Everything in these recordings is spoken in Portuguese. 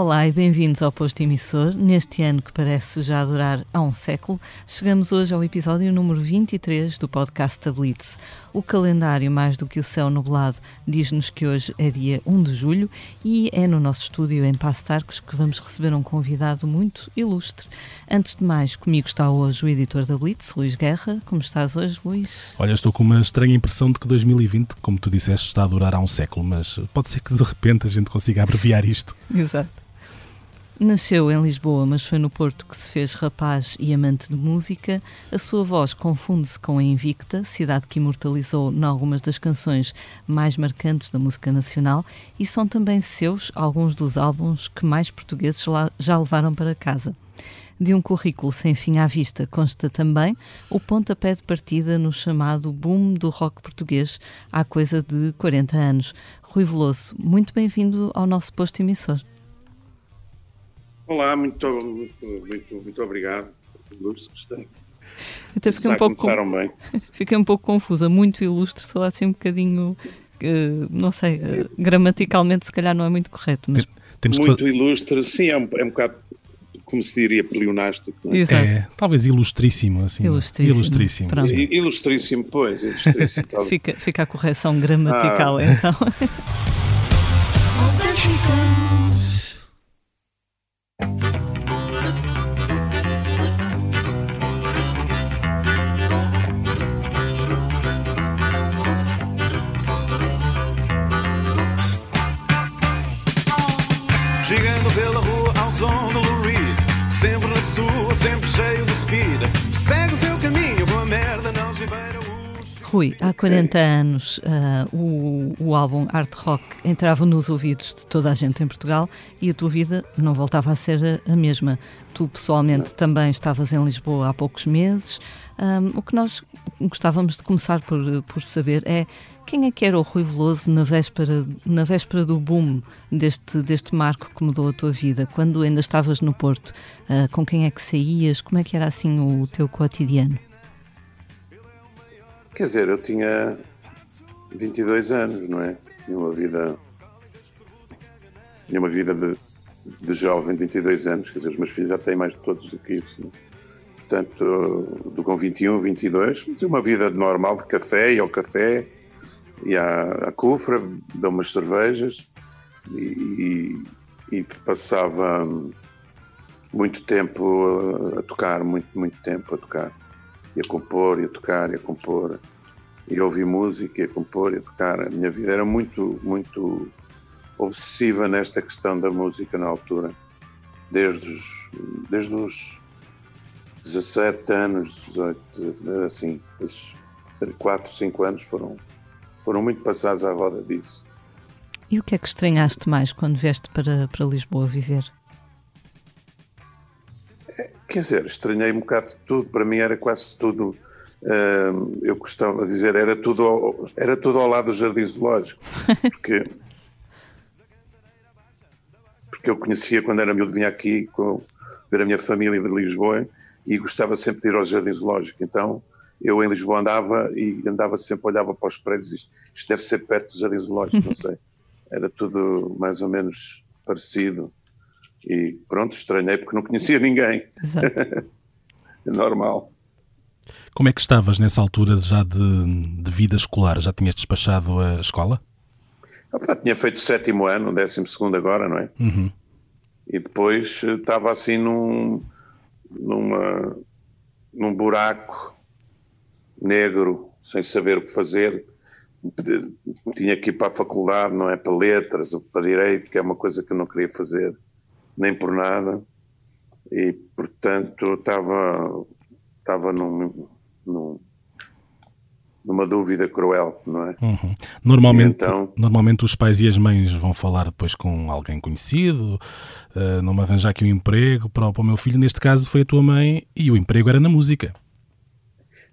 Olá e bem-vindos ao Posto Emissor. Neste ano que parece já durar há um século, chegamos hoje ao episódio número 23 do podcast Tablitz. O calendário, mais do que o céu nublado, diz-nos que hoje é dia 1 de julho e é no nosso estúdio em Passo Tarcos que vamos receber um convidado muito ilustre. Antes de mais, comigo está hoje o editor da Blitz, Luís Guerra. Como estás hoje, Luís? Olha, estou com uma estranha impressão de que 2020, como tu disseste, está a durar há um século, mas pode ser que de repente a gente consiga abreviar isto. Exato. Nasceu em Lisboa, mas foi no Porto que se fez rapaz e amante de música. A sua voz confunde-se com a Invicta, cidade que imortalizou em algumas das canções mais marcantes da música nacional, e são também seus alguns dos álbuns que mais portugueses já levaram para casa. De um currículo sem fim à vista consta também o pontapé de partida no chamado boom do rock português há coisa de 40 anos. Rui Veloso, muito bem-vindo ao nosso posto emissor. Olá, muito, muito, muito, muito obrigado. Ilustre, gostei. Até fiquei um, pouco bem. fiquei um pouco confusa. Muito ilustre, só assim um bocadinho, uh, não sei, uh, gramaticalmente se calhar não é muito correto. Mas... Temos muito que... ilustre, sim, é um, é um bocado como se diria, pleonástico. É? é, talvez ilustríssimo, assim. Ilustríssimo. Ilustríssimo, ilustríssimo pois. Ilustríssimo, fica, fica a correção gramatical, ah. então. Rui, há 40 anos uh, o, o álbum Art Rock entrava nos ouvidos de toda a gente em Portugal e a tua vida não voltava a ser a, a mesma. Tu pessoalmente também estavas em Lisboa há poucos meses. Um, o que nós gostávamos de começar por, por saber é quem é que era o Rui Veloso na véspera, na véspera do boom deste, deste marco que mudou a tua vida? Quando ainda estavas no Porto, uh, com quem é que saías? Como é que era assim o teu cotidiano? Quer dizer, eu tinha 22 anos, não é? Tinha uma vida. Tinha uma vida de, de jovem, de 22 anos, quer dizer, os meus filhos já têm mais de todos do que isso. Não? É? Portanto, do com 21, 22, uma vida normal de café, e ao café, e à, à Cufra, deu umas cervejas e, e, e, passava muito tempo a, tocar, muito, muito tempo a tocar. E a compor, e a tocar, e a compor. E a ouvir música, e a compor, e a tocar. A minha vida era muito, muito obsessiva nesta questão da música na altura. Desde os, desde os 17 anos, 18, assim, esses 4, 5 anos foram foram muito passados à roda disso. E o que é que estranhaste mais quando vieste para, para Lisboa viver? Quer dizer, estranhei um bocado de tudo. Para mim era quase tudo. Uh, eu gostava de dizer, era tudo, ao, era tudo ao lado do Jardim Zoológico. Porque, porque eu conhecia quando era miúdo, vinha aqui com, ver a minha família de Lisboa e gostava sempre de ir ao Jardim Zoológico. Então eu em Lisboa andava e andava sempre, olhava para os prédios e isto deve ser perto do Jardim Zoológico, não sei. Era tudo mais ou menos parecido. E pronto, estranhei porque não conhecia ninguém. Exato. é normal. Como é que estavas nessa altura já de, de vida escolar? Já tinhas despachado a escola? Opa, tinha feito o sétimo ano, décimo segundo agora, não é? Uhum. E depois eh, estava assim num, numa, num buraco negro, sem saber o que fazer. Tinha que ir para a faculdade, não é? Para letras ou para direito, que é uma coisa que eu não queria fazer, nem por nada. E, portanto, estava, estava num, num numa dúvida cruel, não é? Uhum. Normalmente, então, normalmente os pais e as mães vão falar depois com alguém conhecido, uh, não me arranjar aqui um emprego para, para o meu filho. Neste caso foi a tua mãe e o emprego era na música.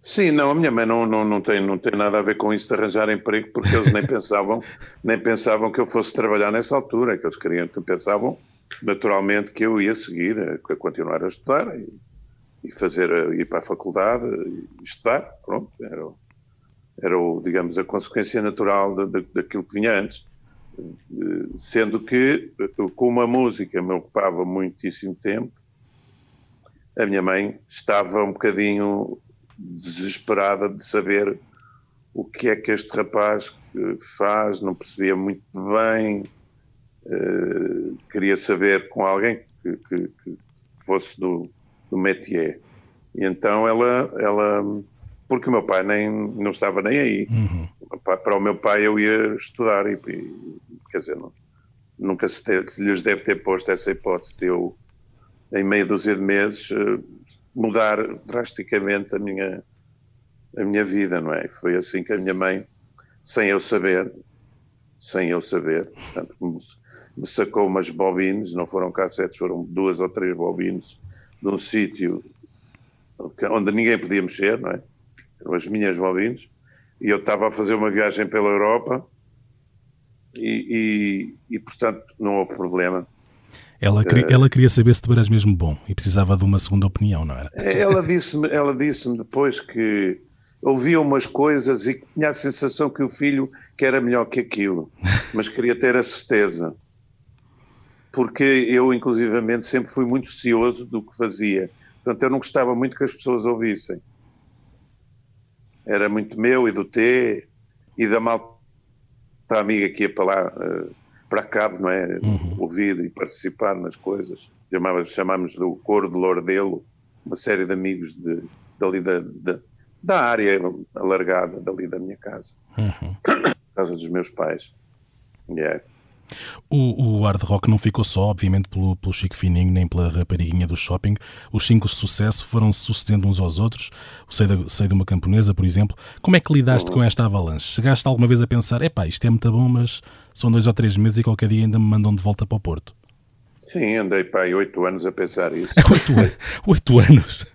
Sim, não, a minha mãe não, não, não, tem, não tem nada a ver com isso de arranjar emprego, porque eles nem pensavam, nem pensavam que eu fosse trabalhar nessa altura, que eles queriam, que pensavam naturalmente que eu ia seguir, a, continuar a estudar e, e, fazer, ir para a faculdade e estudar, pronto, era, era digamos, a consequência natural de, daquilo que vinha antes. Sendo que, com a música me ocupava muitíssimo tempo, a minha mãe estava um bocadinho desesperada de saber o que é que este rapaz faz, não percebia muito bem, uh, queria saber com alguém que, que, que fosse do, do métier. E então ela, ela, porque o meu pai nem, não estava nem aí. Uhum. Para o meu pai eu ia estudar e, quer dizer, não, nunca se, se, lhes deve ter posto essa hipótese de eu, em meia dúzia de meses, uh, mudar drasticamente a minha, a minha vida, não é? Foi assim que a minha mãe, sem eu saber, sem eu saber, portanto, me, sacou umas bobines, não foram cassetes, foram duas ou três bobines, de um sítio onde ninguém podia mexer, não é? Eram as minhas bobines, e eu estava a fazer uma viagem pela Europa e, e, e portanto, não houve problema. Ela, queria, ela queria saber se tu eras mesmo bom e precisava de uma segunda opinião, não era? Ela disse-me ela disse depois que ouvia umas coisas e que tinha a sensação que o filho que era melhor que aquilo, mas queria ter a certeza. Porque eu, inclusivamente, sempre fui muito cioso do que fazia. Portanto, eu não gostava muito que as pessoas ouvissem. Era muito meu e do T e da malta amiga que ia para lá. Uh, para cá, não é? Uhum. Ouvir e participar nas coisas. Chamava, chamámos do Coro de Lordelo, uma série de amigos de, dali da, da, da área alargada dali da minha casa, uhum. casa dos meus pais. Yeah. O, o hard rock não ficou só, obviamente, pelo, pelo Chico Fininho, nem pela rapariguinha do shopping. Os singles de sucesso foram sucedendo uns aos outros. O Sei, da, Sei de uma Camponesa, por exemplo. Como é que lidaste com esta avalanche? Chegaste alguma vez a pensar, epá, isto é muito bom, mas são dois ou três meses e qualquer dia ainda me mandam de volta para o Porto? Sim, andei para aí oito anos a pensar isso. oito, oito anos?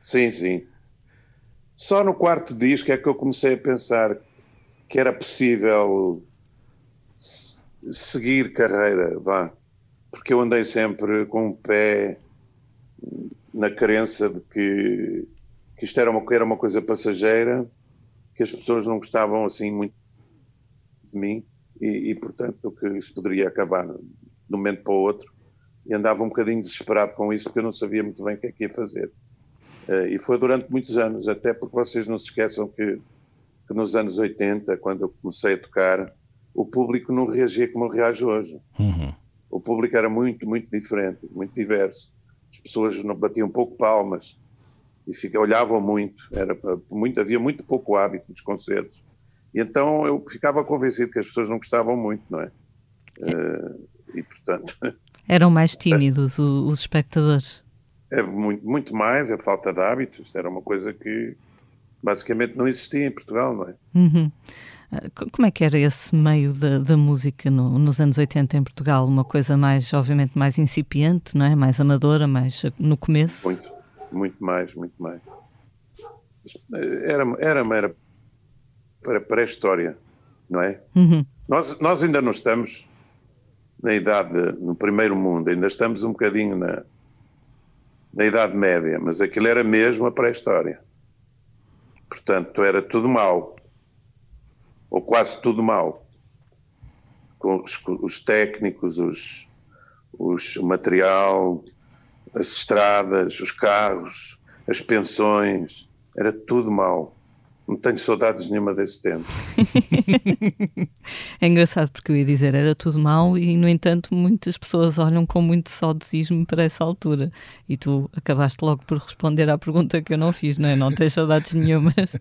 Sim, sim. Só no quarto disco é que eu comecei a pensar que era possível seguir carreira, vá. Porque eu andei sempre com o pé na crença de que, que isto era uma, era uma coisa passageira, que as pessoas não gostavam assim muito de mim e, e portanto, que isso poderia acabar de um momento para o outro. E andava um bocadinho desesperado com isso porque eu não sabia muito bem o que é que ia fazer. Uh, e foi durante muitos anos, até porque vocês não se esqueçam que, que nos anos 80, quando eu comecei a tocar, o público não reagia como reage hoje. Uhum. O público era muito, muito diferente, muito diverso. As pessoas não batiam um pouco palmas e fica, olhavam muito. Era muito. Havia muito pouco hábito nos concertos. E então eu ficava convencido que as pessoas não gostavam muito, não é? Uh, e portanto. Eram mais tímidos os espectadores. É muito, muito mais a falta de hábitos. Era uma coisa que basicamente não existia em Portugal, não é? Uhum. Como é que era esse meio da, da música no, nos anos 80 em Portugal? Uma coisa mais, obviamente, mais incipiente, não é? Mais amadora, mais no começo? Muito, muito mais, muito mais. Era, era, era para, para a história, não é? Uhum. Nós, nós ainda não estamos na idade, no primeiro mundo, ainda estamos um bocadinho na, na Idade Média, mas aquilo era mesmo a pré-história. Portanto, era tudo mau ou quase tudo mal. Com os, os técnicos, os, os, o material, as estradas, os carros, as pensões, era tudo mal. Não tenho saudades nenhuma desse tempo. é engraçado porque eu ia dizer era tudo mal e, no entanto, muitas pessoas olham com muito saudosismo para essa altura. E tu acabaste logo por responder à pergunta que eu não fiz, não é? Não tens saudades nenhumas.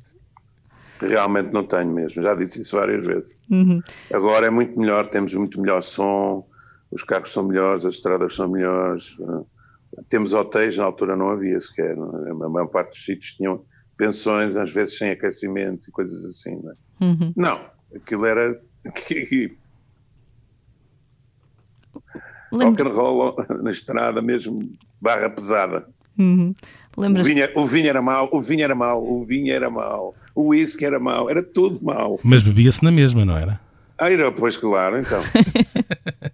Realmente não tenho mesmo, já disse isso várias vezes. Uhum. Agora é muito melhor, temos muito melhor som, os carros são melhores, as estradas são melhores. Eh, temos hotéis, na altura não havia sequer. É? A maior parte dos sítios tinham pensões, às vezes sem aquecimento e coisas assim. Não, é? uhum. não aquilo era. Rock and roll na estrada mesmo, barra pesada. Uhum. O, vinho, o vinho era mau, o vinho era mau, o vinho era mau o whisky era mau, era tudo mau. Mas bebia-se na mesma, não era? Ah, era, pois claro, então.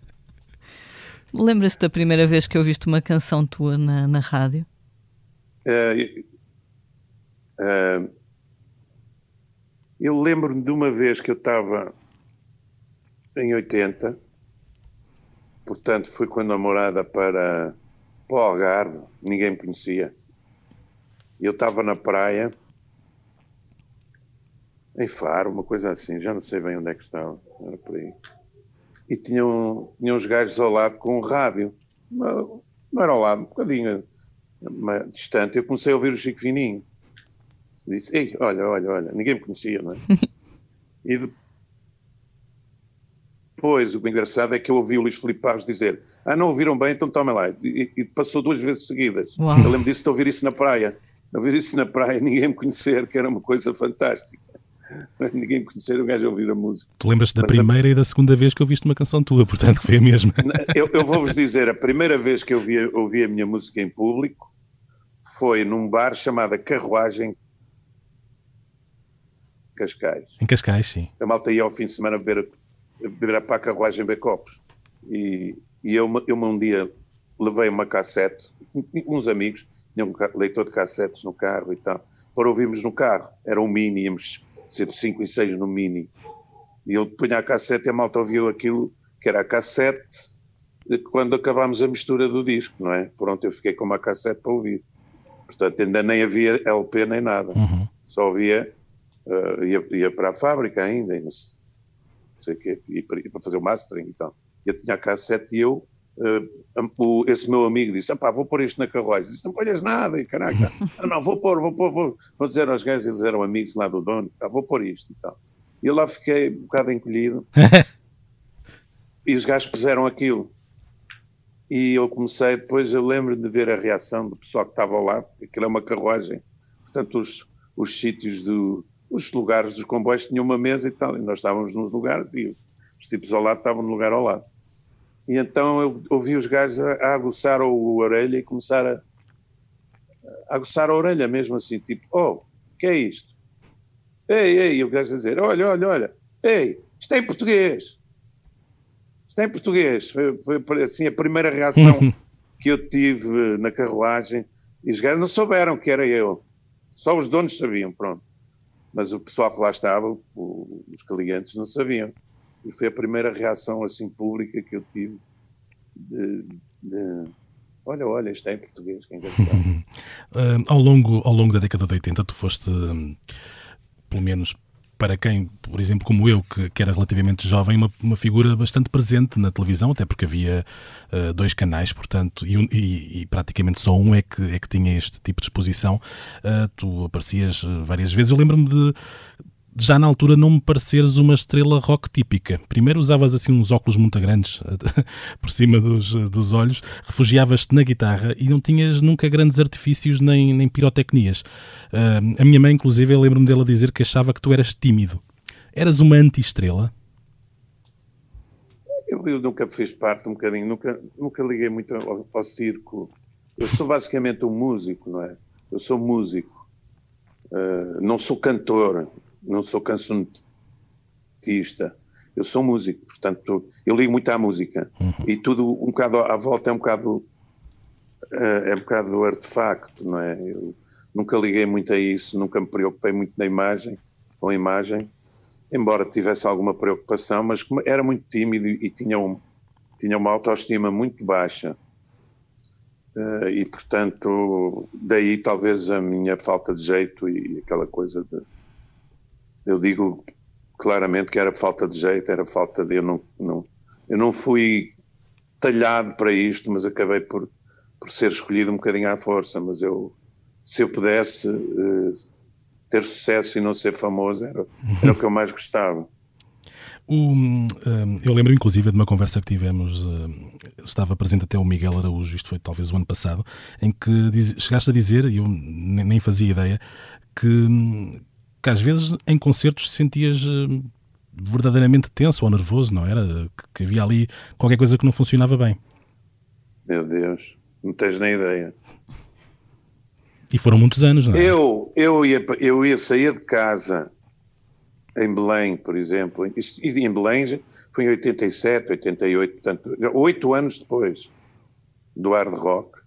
Lembras-te da primeira vez que ouviste uma canção tua na, na rádio? Uh, uh, eu lembro-me de uma vez que eu estava em 80. Portanto, fui com a namorada para, para o Algarve, ninguém me conhecia. Eu estava na praia, em Faro, uma coisa assim, já não sei bem onde é que estava, era por aí. E tinham, tinham uns gajos ao lado com um rádio. Não, não era ao lado, um bocadinho distante. Eu comecei a ouvir o Chico Fininho. Disse, ei, olha, olha, olha, ninguém me conhecia, não é? e depois, o engraçado é que eu ouvi o Luís Filipe Paz dizer, ah, não ouviram bem, então tomem lá. E, e passou duas vezes seguidas. Uau. Eu lembro disso de ouvir isso na praia. Ouvir isso na praia, ninguém me conhecer, que era uma coisa fantástica. Ninguém me conhecer, o gajo a ouvir a música. Tu lembras da Mas a- primeira e da segunda vez que ouviste uma canção tua, portanto que foi a mesma. Eu, eu vou-vos dizer, a primeira vez que eu vi, ouvi a minha música em público foi num bar chamado Carruagem Cascais. Em Cascais, sim. A malta ia ao fim de semana beber, beber a carruagem em Becopos. E, e eu, eu um dia levei uma cassete, uns amigos, tinham um leitor de cassetes no carro e tal, para ouvirmos no carro. Era um mini, íamos ser de 5 e 6 no mini. E ele punha a cassete e a malta ouviu aquilo, que era a cassete, quando acabámos a mistura do disco, não é? Pronto, eu fiquei com uma cassete para ouvir. Portanto, ainda nem havia LP nem nada. Uhum. Só havia, eh, ia, ia para a fábrica ainda, e não sei, o quê, e para, fazer o mastering e tal. Eu tinha a cassete e eu, o- esse meu amigo disse, pá, vou pôr isto na carruagem. Disse, não ponhas nada, e caraca. não, não, vou pôr, vou pôr, vou, vou dizer aos gajos, eles eram amigos lá do dono, tá, vou pôr isto e tal. E eu lá fiquei um bocado encolhido. e os gajos puseram aquilo. E eu comecei, depois eu lembro de ver a reação do pessoal que estava ao lado, aquilo é uma carruagem. Portanto, os, os sítios, do, os lugares dos comboios tinham uma mesa e tal, e nós estávamos nos lugares e os tipos ao lado estavam no lugar ao lado. E então eu ouvi os gajos a, a aguçar o, o orelha e começar a, a aguçar a orelha mesmo assim, tipo, oh, que é isto? Ei, ei, e o gajo a dizer, olha, olha, olha, ei, isto é em português. Isto é em português. Foi, foi assim a primeira reação que eu tive na carruagem. E os gajos não souberam que era eu. Só os donos sabiam, pronto. Mas o pessoal que lá estava, o- os clientes, não sabiam. E foi a primeira reação assim pública que eu tive de, de olha, olha, isto é em português, quem quer saber. Ah, ao, longo, ao longo da década de 80, tu foste, hum, pelo menos para quem, por exemplo, como eu, que, que era relativamente jovem, uma, uma figura bastante presente na televisão, até porque havia ah, dois canais, portanto, e, e- e praticamente só um é que, é que tinha este tipo de exposição. Ah, tu aparecias várias vezes. Eu lembro-me de já na altura não me pareceres uma estrela rock típica. Primeiro usavas assim uns óculos muito grandes por cima dos, dos olhos, refugiavas-te na guitarra e não tinhas nunca grandes artifícios nem, nem pirotecnias. Ah, a minha mãe, inclusive, eu lembro-me dela dizer que achava que tu eras tímido. Eras uma anti-estrela? Eu, eu nunca fiz parte um bocadinho, nunca, nunca liguei muito ao, ao circo. Eu sou basicamente um músico, não é? Eu sou músico. Ah, não sou cantor, não sou cancionista. Eu sou músico, portanto, eu ligo muito à música. E tudo um bocado à volta é um bocado ah, é um bocado artefacto, não é? Eu nunca liguei muito a isso, nunca me preocupei muito na imagem, com a imagem embora tivesse alguma preocupação, mas era muito tímido e tinha, um, tinha uma autoestima muito baixa. Eh, e, portanto, daí talvez a minha falta de jeito e aquela coisa de. Eu digo claramente que era falta de jeito, era falta de. Eu não, não, eu não fui talhado para isto, mas acabei por, por ser escolhido um bocadinho à força. Mas eu, se eu pudesse eh, ter sucesso e não ser famoso, era, era o que eu mais gostava. Hum, eu lembro, inclusive, de uma conversa que tivemos, hum, estava presente até o Miguel Araújo, isto foi talvez o ano passado, em que chegaste a dizer, e eu ne- nem fazia ideia, que, hum, que às vezes em concertos sentias hum, verdadeiramente tenso ou nervoso, não era? Que, havia ali qualquer coisa que não funcionava bem. Meu Deus, não tens nem ideia. E foram muitos anos, não é? Eu, eu, ia, eu ia sair de casa em Belém, por exemplo, e em Belém foi em 87, 88, portanto, oito anos depois do hard rock.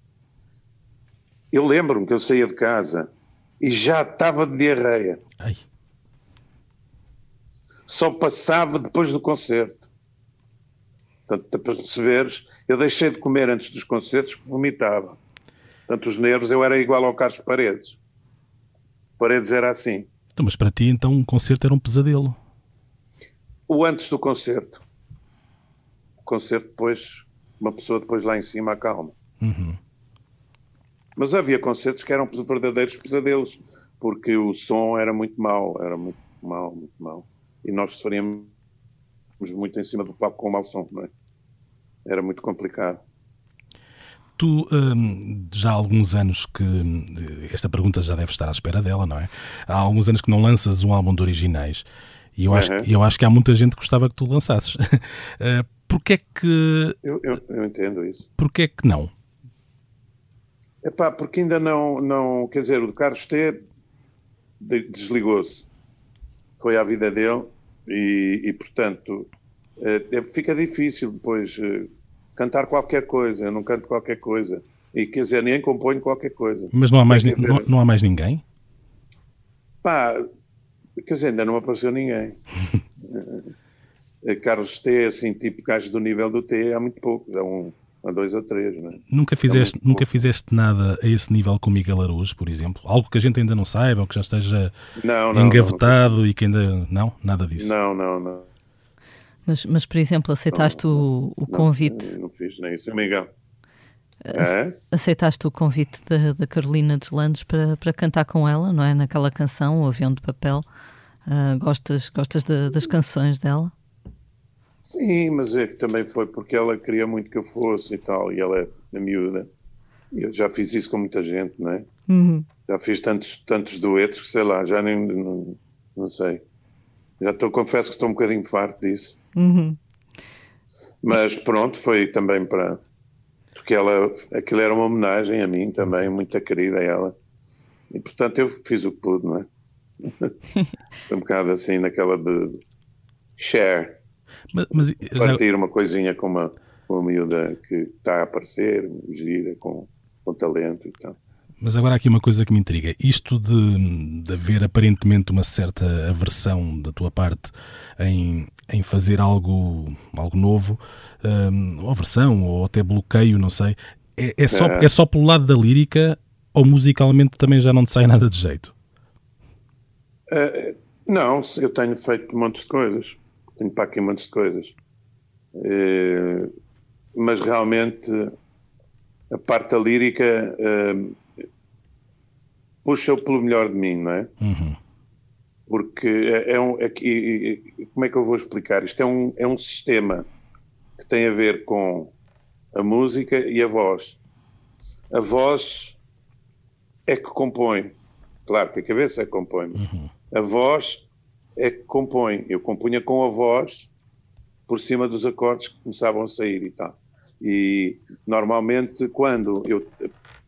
Eu lembro-me que eu saía de casa e já estava de diarreia. Ai, Só passava depois do concerto. Portanto, para perceberes, eu deixei de comer antes dos concertos porque vomitava. Portanto, os nervos, eu era igual ao Carlos Paredes. Paredes era assim. Então, mas para ti, então, um concerto era um pesadelo. O antes do concerto. O concerto depois, uma pessoa depois lá em cima acalma. Uhum. Mas havia concertos que eram verdadeiros pesadelos, porque o som era muito mau, era muito mau, muito mau. E nós sofríamos muito em cima do palco com o mau som, não é? Era muito complicado. Tu, hum, já há alguns anos que. Esta pergunta já deve estar à espera dela, não é? Há alguns anos que não lanças um álbum de originais. E eu, acho, Uhum. eu acho que há muita gente que gostava que tu lançasses. Uh, Porquê é que. Eu, eu, eu entendo isso. Porquê é que não? Epá, porque ainda não, não. Quer dizer, o Carlos T de- desligou-se. Foi à vida dele e, e, portanto, eh, é- fica difícil depois eh, cantar qualquer coisa. Eu não canto qualquer coisa. E quer dizer, nem componho qualquer coisa. Mas não há mais, não, não há mais ninguém? Pá, quer dizer, ainda não apareceu ninguém. Eh, Carlos T, assim, tipo gajo do nível do T, há muito poucos, há um, há dois ou três, não é? Nunca fizeste, muito nunca pouco. fizeste nada a esse nível com Miguel Araújo, por exemplo? Algo que a gente ainda não saiba ou que já esteja Não, não. engavetado e que ainda. Não? Nada disso. Não, não, não. Mas, mas por exemplo, aceitaste o, o não, convite, Não, fiz nem isso, Miguel. É? aceitaste o convite da, da Carolina Deslandes para, para cantar com ela, não é? Naquela canção, o Avião de Papel. Ah, gostas gostas da- das canções dela? Sim, mas é que também foi porque ela queria muito que eu fosse e tal, e ela é a miúda. E eu já fiz isso com muita gente, não é? Já fiz tantos, tantos duetos que sei lá, já nem. Não, não sei. Já estou, confesso que estou um bocadinho farto disso. Uhum. Mas pronto, foi também para. Porque ela, aquilo era uma homenagem a mim também, muito querida a ela. E portanto eu fiz o que pude, não é? foi um bocado assim naquela de share, Mas, mas já, uma coisinha com uma, uma miúda que está a aparecer, gira, com, com talento e tal. mas agora há aqui uma coisa que me intriga. Isto de, de haver aparentemente uma certa aversão da tua parte em, em fazer algo, algo novo, hum, ou aversão, ou até bloqueio, não sei, é, é só, É. é só pelo lado da lírica ou musicalmente também já não te sai nada de jeito? Eh, não, eu tenho feito montes de coisas. Tenho para aqui montes de coisas. Eh, mas realmente a parte da lírica eh, puxa pelo melhor de mim, não é? Uhum. Porque é, é um. é e- como é que eu vou explicar? Isto é um, é um sistema que tem a ver com a música e a voz. A voz é que compõe. Claro que a cabeça é que compõe. A voz é que compõe. Eu compunha com a voz por cima dos acordes que começavam a sair e tal. E normalmente quando eu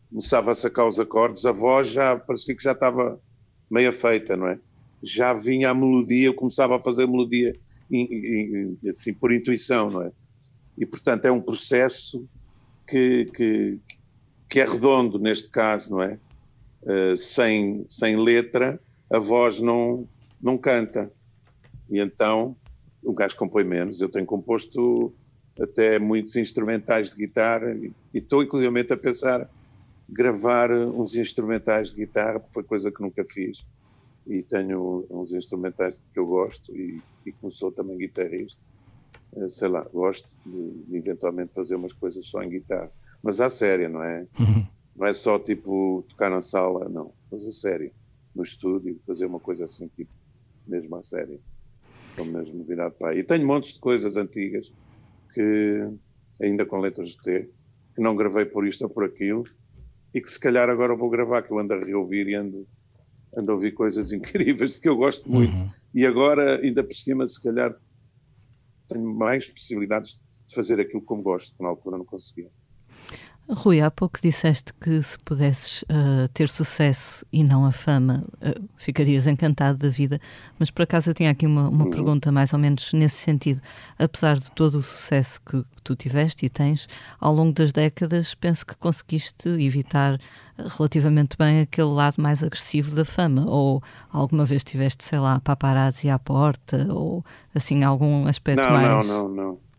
começava a sacar os acordes, a voz já parecia que já estava meia feita, não é? Já vinha a melodia, eu começava a fazer melodia assim, por intuição, não é? E portanto é um processo que, que, que é redondo neste caso, não é? Uh, sem, sem letra, a voz não, não canta. E então o gajo compõe menos. Eu tenho composto até muitos instrumentais de guitarra e estou inclusive a pensar gravar uns instrumentais de guitarra, porque foi coisa que nunca fiz. E tenho uns instrumentais que eu gosto e, e como sou também guitarrista, eh, sei lá, gosto de, de eventualmente fazer umas coisas só em guitarra. Mas à séria, não é? Uhum. Não é só tipo tocar na sala, não. Mas a sério, no estúdio, fazer uma coisa assim, tipo, mesmo à sério. Estou mesmo virado para aí. E tenho montes de coisas antigas que, ainda com letras de T, que não gravei por isto ou por aquilo, e que se calhar agora vou gravar, que eu ando a reouvir e ando, ando a ouvir coisas incríveis que eu gosto muito. E agora, ainda por cima, se calhar tenho mais possibilidades de fazer aquilo como gosto, que na altura não conseguia. Rui, há pouco disseste que se pudesses ah, ter sucesso e não a fama, ah, ficarias encantado da vida, mas por acaso eu tinha aqui uma, uma pergunta mais ou menos nesse sentido. Apesar de todo o sucesso que, que tu tiveste e tens, ao longo das décadas, penso que conseguiste evitar ah, relativamente bem aquele lado mais agressivo da fama, ou alguma vez tiveste, sei lá, paparazzi à porta, ou assim, algum aspecto Não, mais... não, não, não.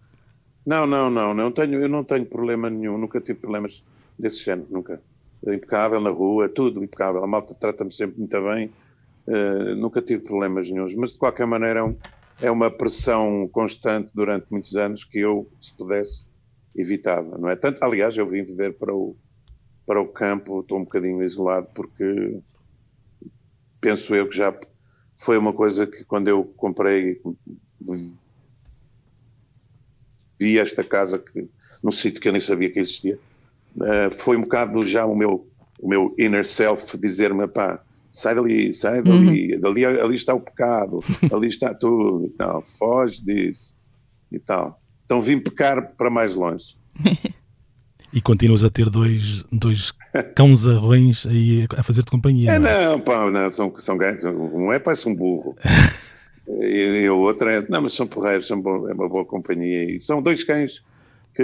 Não, não, não, não tenho, eu não tenho problema nenhum, nunca tive problemas desse género, nunca. Impecável na rua, tudo impecável. A malta trata-me sempre muito bem, uh, nunca tive problemas nenhums, mas de qualquer maneira é, é, uma pressão constante durante muitos anos que eu, se pudesse, evitava, não é? Tanto, aliás, eu vim viver para o, para o campo, estou um bocadinho isolado porque penso eu que já foi uma coisa que quando eu comprei vi esta casa que, num sítio que eu nem sabia que existia, uh, foi um bocado já o meu, o meu inner self dizer-me, pá, sai dali, sai dali, uhum. ali, ali está o pecado, ali está tudo, e tal, foge disso e tal. Então vim pecar para mais longe. E continuas a ter dois, dois cãozarrões aí a fazer-te companhia. É, não, é? não, pá, não, são, são ganhos. Um é parece um burro. e, e o outro é. Não, mas são porreiros, são bom, é uma boa companhia. E são dois cães que,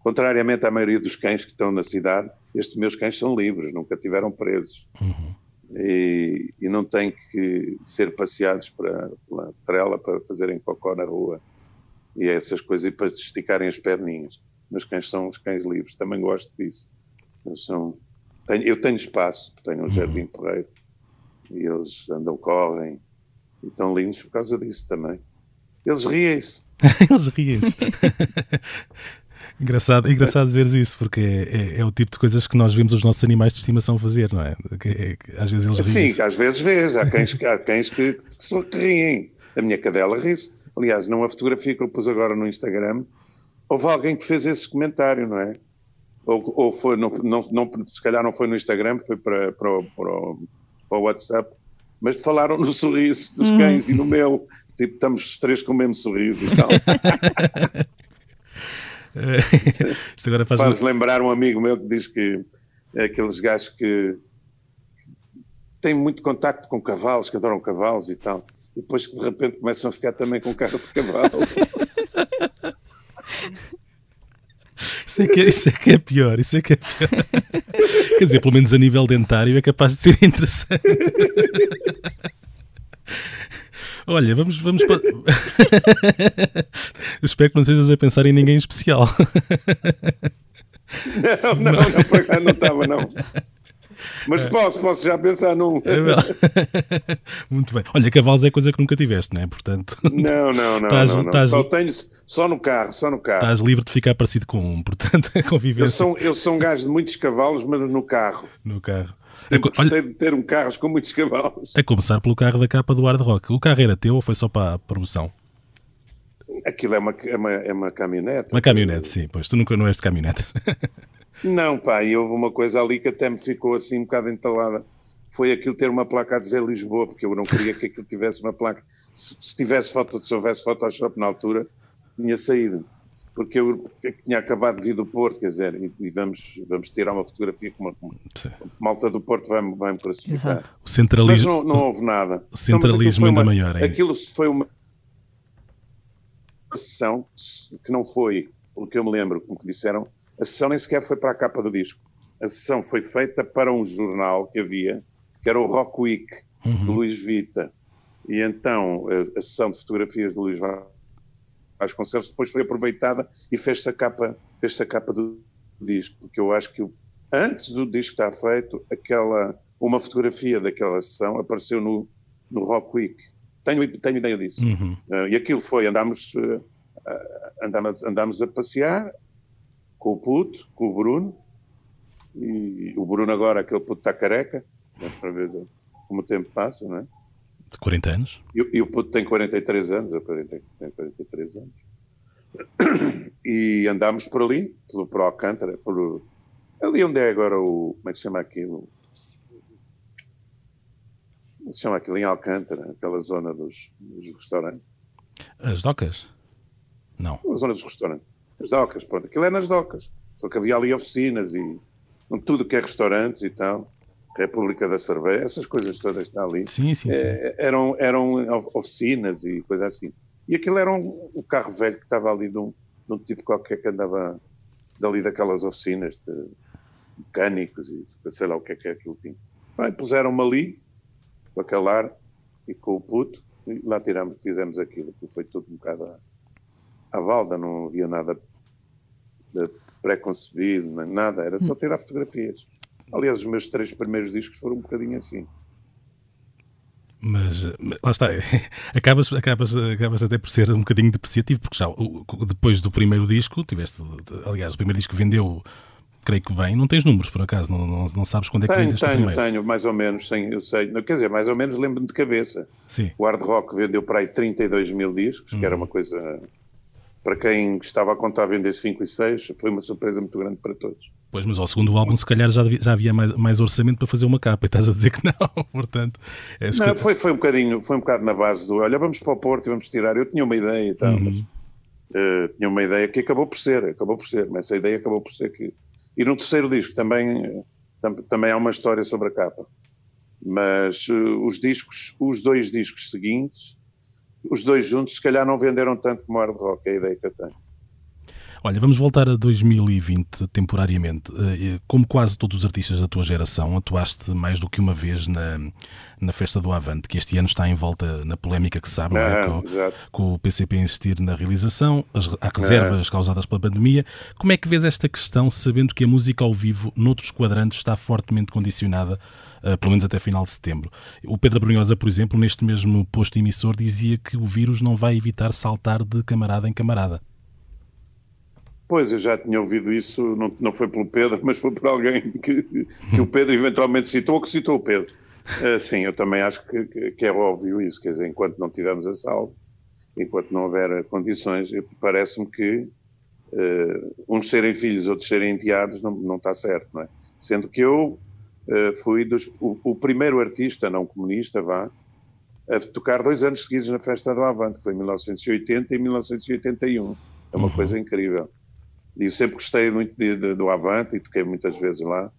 contrariamente à maioria dos cães que estão na cidade, estes meus cães são livres, nunca tiveram presos. Uhum. E, e, não têm que ser passeados para, pela trela para fazerem cocó na rua e essas coisas e para esticarem as perninhas mas cães são os cães livres, também gosto disso. Eles são, tenho, eu tenho espaço, tenho um jardim uhum. porreiro e eles andam, correm e estão lindos por causa disso também. Eles riem-se. eles riem-se. engraçado, engraçado dizeres isso, porque é, é, é, o tipo de coisas que nós vemos os nossos animais de estimação fazer, não é? Que, é às vezes eles riem. Sim, às vezes vês. Há cães, há cães que, que, que riem. A minha cadela ri-se. Aliás, numa fotografia que eu pus agora no Instagram, houve alguém que fez esse comentário, não é? Ou, ou foi, não, não, não, se calhar não foi no Instagram, foi para, para, para, para o WhatsApp, mas falaram no sorriso dos hum. cães hum. e no meu. Tipo, estamos os três com o mesmo sorriso e tal. Isto agora faz, faz lembrar um amigo meu que diz que é aqueles gajos que têm muito contacto com cavalos, que adoram cavalos e tal, e depois que de repente começam a ficar também com carro de cavalo. Isso é, que é, isso é que é pior, isso é que é pior. Quer dizer, pelo menos a nível dentário é capaz de ser interessante. Olha, vamos, vamos para... Espero que não estejas a pensar em ninguém especial. Não, não, não, não, não estava, não. Mas é. posso, posso já pensar num. É Muito bem. Olha, cavalos é coisa que nunca tiveste, não é? Portanto. Não, não, não. Tás, não, não. Tás... Só tenho só no carro, só no carro. Estás livre de ficar parecido com um, portanto, a convivência. Eu sou, eu sou um gajo de muitos cavalos, mas no carro. No carro. Eu gostei de ter um carro com muitos cavalos. A começar pelo carro da capa do Hard Rock. O carro era teu ou foi só para a promoção? Aquilo é uma, é uma, é uma caminhonete. Uma caminhonete, sim, pois tu nunca não és de caminhonetes. Não, pá, e houve uma coisa ali que até me ficou assim um bocado entalada. Foi aquilo ter uma placa a dizer Lisboa, porque eu não queria que aquilo tivesse uma placa. Se, se tivesse foto, se houvesse Photoshop na altura, tinha saído. Porque eu, tinha acabado de vir do Porto, quer dizer, e, e vamos, vamos tirar uma fotografia com uma, uma malta do Porto vai-me vai classificar. O centralismo. Mas não, não houve nada. O centralismo ainda uma, maior. Hein? Aquilo foi uma sessão que não foi, pelo que eu me lembro, como que disseram, a sessão nem sequer foi para a capa do disco. A sessão foi feita para um jornal que havia, que era o Rock Week, uhum. do Luís Vita. E então a, a sessão de fotografias do Luís Vasconcelos depois foi aproveitada e fez-se a capa, fez a capa do disco, porque eu acho que antes do disco estar feito, aquela, uma fotografia daquela sessão apareceu no, no Rock Week. Tenho, tenho ideia disso. Uhum. Uh, e aquilo foi, andámos, uh, andámos, andámos a passear, com o puto, com o Bruno, e o Bruno agora, aquele puto está careca, né, para ver como o tempo passa, não é? De 40 anos. E, e o puto tem 43 anos, eu tenho 43 anos. E andámos por ali, pelo, por Alcântara, por, ali onde é agora o, como é que se chama aquilo? Como se chama aquilo em Alcântara, aquela zona dos, dos restaurantes? As docas? Não. A zona dos restaurantes. As docas, pronto. Aquilo é nas docas. Só que havia ali oficinas e tudo que é restaurantes e tal. República da Cerveja, essas coisas todas estão ali. Sim, sim, sim. É, eram, eram oficinas e coisas assim. E aquilo era um, um carro velho que estava ali de um, de um, tipo qualquer que andava dali daquelas oficinas de mecânicos e sei lá o que é que é aquilo tinha. Bem, puseram-me ali, com aquele ar e com o puto, e lá tiramos, fizemos aquilo, que foi tudo um bocado à balda, não havia nada pré-concebido, nada, era só tirar fotografias. Aliás, os meus três primeiros discos foram um bocadinho assim. Mas, lá está, acabas, acabas, acabas até por ser um bocadinho depreciativo, porque já depois do primeiro disco, tiveste, aliás, o primeiro disco vendeu, creio que bem, não tens números por acaso, não, não, não sabes quando é que tenho, tenho, primeiro. Tenho, mais ou menos, sim, eu sei, quer dizer, mais ou menos lembro-me de cabeça. Sim. O Hard Rock vendeu para aí 32 mil discos, uhum. que era uma coisa para quem estava a contar a vender 5 e 6, foi uma surpresa muito grande para todos. Pois, mas ao segundo álbum, se calhar já, já havia mais, mais orçamento para fazer uma capa, e estás a dizer que não, portanto. É não, foi, foi um bocadinho, foi um bocado na base do olha, vamos para o Porto e vamos tirar. Eu tinha uma ideia e tal, uhum. mas uh, tinha uma ideia que acabou por ser, acabou por ser, mas essa ideia acabou por ser que. E no terceiro disco também, tam, também há uma história sobre a capa. Mas uh, os discos, os dois discos seguintes, os dois juntos se calhar não venderam tanto como hard rock, é a ideia que eu tenho. Olha, vamos voltar a 2020 temporariamente. Eh, como quase todos os artistas da tua geração, atuaste mais do que uma vez na, na Festa do Avante, que este ano está em volta na polémica que sabe, é? com, com, o PCP insistir na realização, as há reservas causadas pela pandemia. Como é que vês esta questão, sabendo que a música ao vivo, noutros quadrantes, está fortemente condicionada uh, pelo menos até final de setembro. O Pedro Brunhosa, por exemplo, neste mesmo posto emissor, dizia que o vírus não vai evitar saltar de camarada em camarada. Pois, eu já tinha ouvido isso, não, não foi pelo Pedro, mas foi por alguém que, que o Pedro eventualmente citou ou que citou o Pedro. Uh, sim, eu também acho que, que, que, é óbvio isso, quer dizer, enquanto não tivermos a salvo, enquanto não houver condições, parece-me que uh, uns serem filhos, outros serem enteados, não, não está certo, não é? Sendo que eu uh, fui dos, o, o, primeiro artista não comunista, vá, a tocar dois anos seguidos na Festa do Avante, que foi em 1980 e 1981. É uma uhum. coisa incrível. E eu sempre gostei muito de, de, do Avante e toquei muitas vezes lá,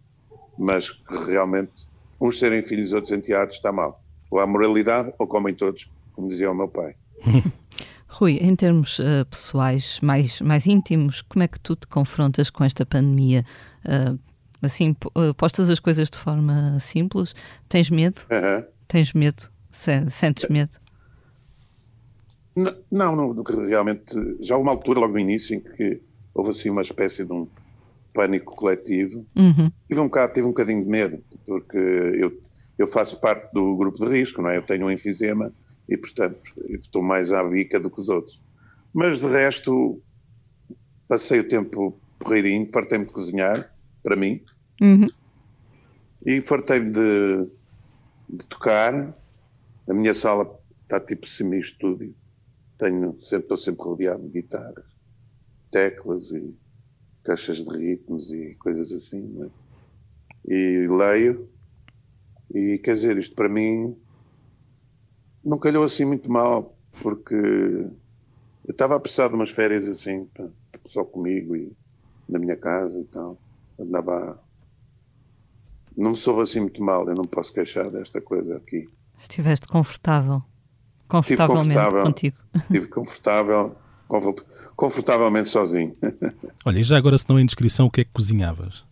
mas realmente uns serem filhos, outros enteados, está mal. Ou há moralidade, ou comem todos, como dizia o meu pai. Rui, em termos uh, pessoais, mais, mais íntimos, como é que tu te confrontas com esta pandemia? Uh, Assim, eh, postas as coisas de forma simples. Tens medo? Uhum. Tens medo? Sentes medo? Não, não, realmente. Já houve uma altura, logo no início, em que houve assim uma espécie de um pânico coletivo. Uhum. Tive, um bocado, tive um bocadinho de medo, porque eu, eu faço parte do grupo de risco, não é? Eu tenho um enfisema e, portanto, estou mais à bica do que os outros. Mas, de resto, passei o tempo porreirinho, fartei-me de cozinhar para mim. Uhum. E fartei-me de, de, tocar. A minha sala está tipo semi-estúdio. Tenho, sempre, estou sempre rodeado de guitarras, teclas e caixas de ritmos e coisas assim. É? E leio. E quer dizer, isto para mim não calhou assim muito mal, porque eu estava a precisar de umas férias assim, só comigo e na minha casa e tal andava. Não me soube assim muito mal, eu não posso queixar desta coisa aqui. Estiveste confortável. Confortavelmente confortável, contigo. Estive confortável, confortavelmente sozinho. Olha, e já agora, se não é indiscrição, o que é que cozinhavas?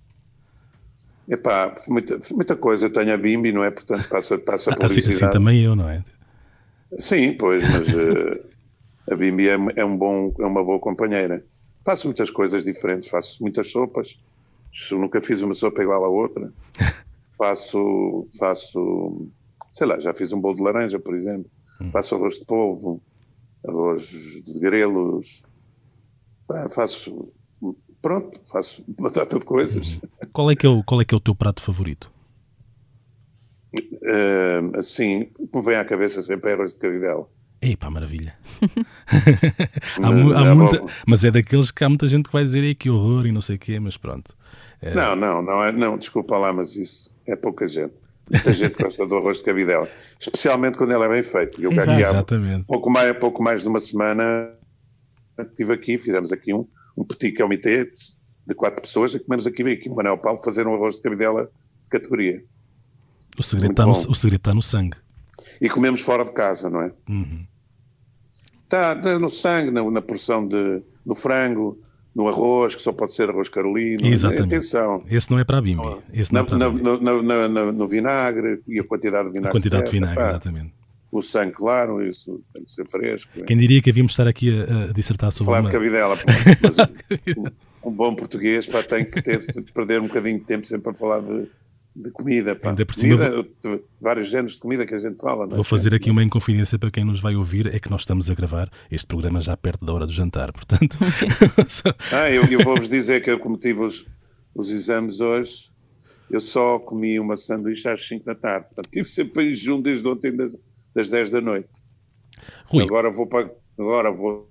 Epá, muita, muita coisa. Tenho a Bimbi, não é? Portanto, passa, passa a publicidade. Assim, assim também eu, não é? Sim, pois, mas uh, a Bimbi é, é, um bom, é uma boa companheira. Faço muitas coisas diferentes, faço muitas sopas, nunca fiz uma sopa igual à outra. faço, faço, sei lá, já fiz um bolo de laranja, por exemplo. Hum. Faço arroz de polvo, arroz de grelos. faço, pronto, faço batata de coisas. Qual é que é o, qual é que é o teu prato favorito? Uh, assim, me vem à cabeça sempre é arroz de cabidela. Epá, maravilha. há, há é muita, mas é daqueles que há muita gente que vai dizer que horror e não sei o quê, mas pronto. É... Não, não, não, é, não, desculpa lá, mas isso é pouca gente. Muita gente gosta do arroz de cabidela, especialmente quando ele é bem feito. Eu Exatamente. Pouco mais, pouco mais de uma semana estive aqui, fizemos aqui um, um petit comité de quatro pessoas e comemos aqui, aqui o Manuel Paulo fazer um arroz de cabidela de categoria. O segredo, está no, o segredo está no sangue. E comemos fora de casa, não é? Uhum. Está no sangue, na, na porção de, no frango, no arroz, que só pode ser arroz carolino. Exatamente. Atenção. Esse não é para a bimbi. Esse não na, é para na, no, no, vinagre e a quantidade de vinagre. A quantidade certa, de vinagre, pá. exatamente. o sangue claro, isso tem que ser fresco. é. Quem diria que havíamos estar aqui a, a dissertar sobre Falar uma... de cabidela, mas um, um bom português pá, tem que ter, perder um bocadinho de tempo sempre a falar de, de comida. Pá. Ainda por cima comida de vários géneros de comida que a gente fala. é? Vou fazer aqui uma inconfidência para quem nos vai ouvir, é que nós estamos a gravar este programa já perto da hora do jantar, portanto... Ah, eu, eu vou-vos dizer que eu, como tive os, os exames hoje, eu só comi uma sanduíche às 5 da tarde. Portanto, estive sempre em jejum desde ontem, das, das 10 da noite. Rui, Agora vou para, agora vou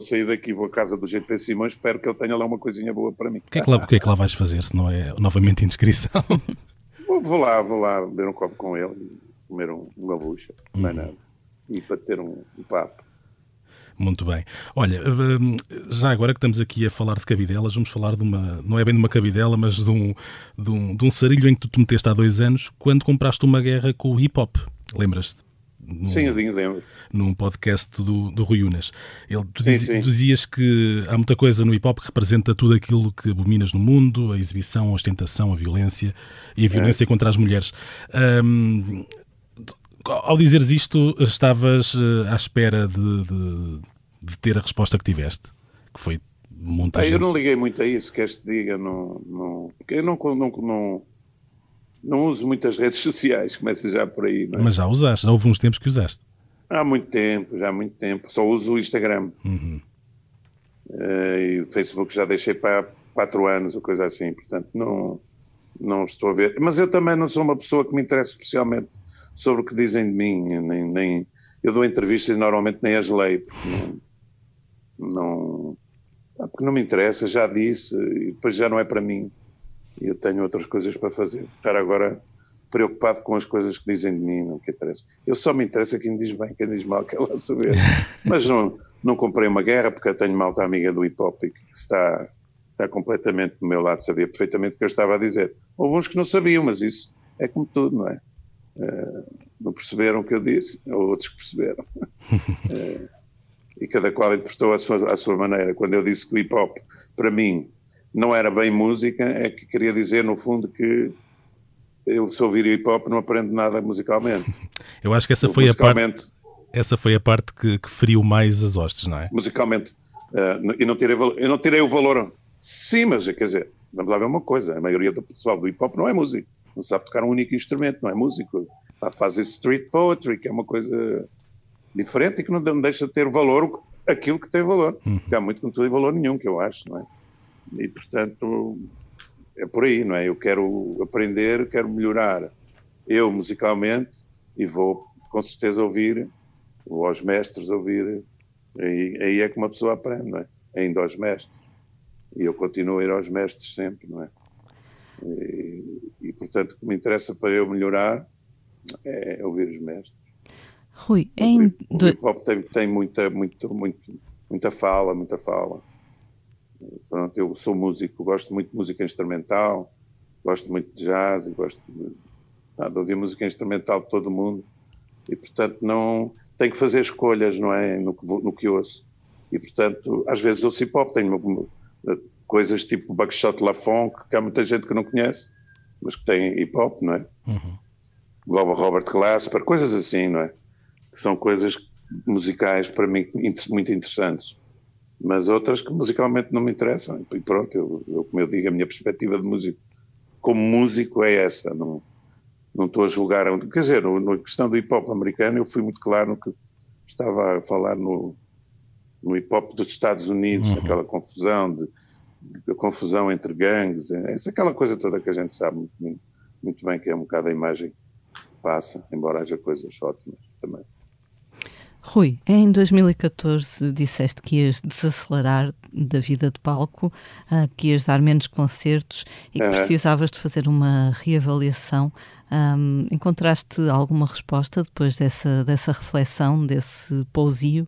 sair daqui, vou à casa do GP Simões, espero que ele tenha lá uma coisinha boa para mim. o que, é que lá, o que é que lá vais fazer se não é novamente inscrição? Vou, vou lá, vou lá beber um copo com ele comer um- uma bucha, Uhum. mais nada. E para ter um, um papo. Muito bem. Olha, hum, já agora que estamos aqui a falar de cabidelas, vamos falar de uma, não é bem de uma cabidela, mas de um, de um, de um sarilho em que tu te meteste há dois anos, quando compraste uma guerra com o hip-hop. Lembras-te? Num- Sim, lembro. num podcast do, do Rui Unas. Ele, tu, Sim, diz- sim. tu dizias que há muita coisa no hip hop que representa tudo aquilo que abominas no mundo, a exibição, a ostentação, a violência e a É. violência contra as mulheres. Ahm, ao dizeres isto, estavas eh, à espera de, de- de ter a resposta que tiveste, que foi muita Ah, eu não liguei muito a isso, queres que te diga, não, não, eu não, não, não, não uso muitas redes sociais, começa já por aí, é? Mas já usaste, já houve uns tempos que usaste. Há muito tempo, já há muito tempo, só uso o Instagram. Uhum. Eh, e o Facebook já deixei para quatro anos, ou coisa assim, portanto não, não estou a ver. Mas eu também não sou uma pessoa que me interessa especialmente sobre o que dizem de mim, nem, nem eu dou entrevistas e normalmente nem as leio, porque não, não, ah, porque não me interessa, já disse, e depois já não é para mim. E eu tenho outras coisas para fazer. Estar agora preocupado com as coisas que dizem de mim, não me interessa. Eu só me interessa quem diz bem, quem diz mal, quer lá saber. Mas não, não comprei uma guerra porque eu tenho malta amiga do hip hop que está, está completamente do meu lado, sabia perfeitamente o que eu estava a dizer. Houve uns que não sabiam, mas isso é como tudo, não é? Eh, não perceberam o que eu disse, ou outros que perceberam. Eh, e cada qual interpretou à sua, à sua maneira. Quando eu disse que o hip hop, para mim, não era bem música, é que queria dizer, no fundo, que eu, se ouvir hip hop, não aprendo nada musicalmente. Eu acho que essa foi a parte, essa foi a parte que, que feriu mais as hostes, não é? musicalmente eh, e não tirei, eu não tirei o valor. Sim, mas quer dizer, vamos lá ver uma coisa: a maioria do pessoal do hip hop não é músico, não sabe tocar um único instrumento, não é músico. Pá, Faz esse street poetry, que é uma coisa diferente e que não de- não deixa de ter valor aquilo que tem valor. Que há muito que não tem valor nenhum, que eu acho, não é? E portanto, é por aí, não é? Eu quero aprender, quero melhorar eu musicalmente e vou com certeza ouvir, ou aos mestres ouvir Aí, aí é que uma pessoa aprende, não é? Indo aos mestres. E eu continuo a ir aos mestres sempre, não é? E, e, portanto, o que me interessa para eu melhorar é ouvir os mestres. Rui, em o hip hop tem, tem muita, muito, muito, muita fala, muita fala. Pronto, eu sou músico, gosto muito de música instrumental, gosto muito de jazz gosto de, de ouvir música instrumental de todo mundo. E, portanto, não tenho que fazer escolhas, não é? No que, vou- no que ouço. E, portanto, às vezes ouço hip hop, tenho coisas tipo Buckshot La Funk, que há muita gente que não conhece, mas que tem hip hop, não é? Uhum. Robert Glasper, coisas assim, não é? Que são coisas musicais para mim muito interessantes. Mas outras que musicalmente não me interessam. E pronto, eu, eu, como eu digo, a minha perspectiva de músico como músico é essa. Não, não estou a julgar. Quer dizer, no- na questão do hip hop americano, eu fui muito claro no que estava a falar no, no hip hop dos Estados Unidos, Uhum. aquela confusão de, de confusão entre gangues, essa aquela coisa toda que a gente sabe muito, muito, muito bem que é um bocado a imagem que passa, embora haja coisas ótimas também. Rui, em 2014 disseste que ias desacelerar da vida de palco, ah, que ias dar menos concertos e que Aham. precisavas de fazer uma reavaliação. Ahm, encontraste alguma resposta depois dessa, dessa reflexão, desse pousio?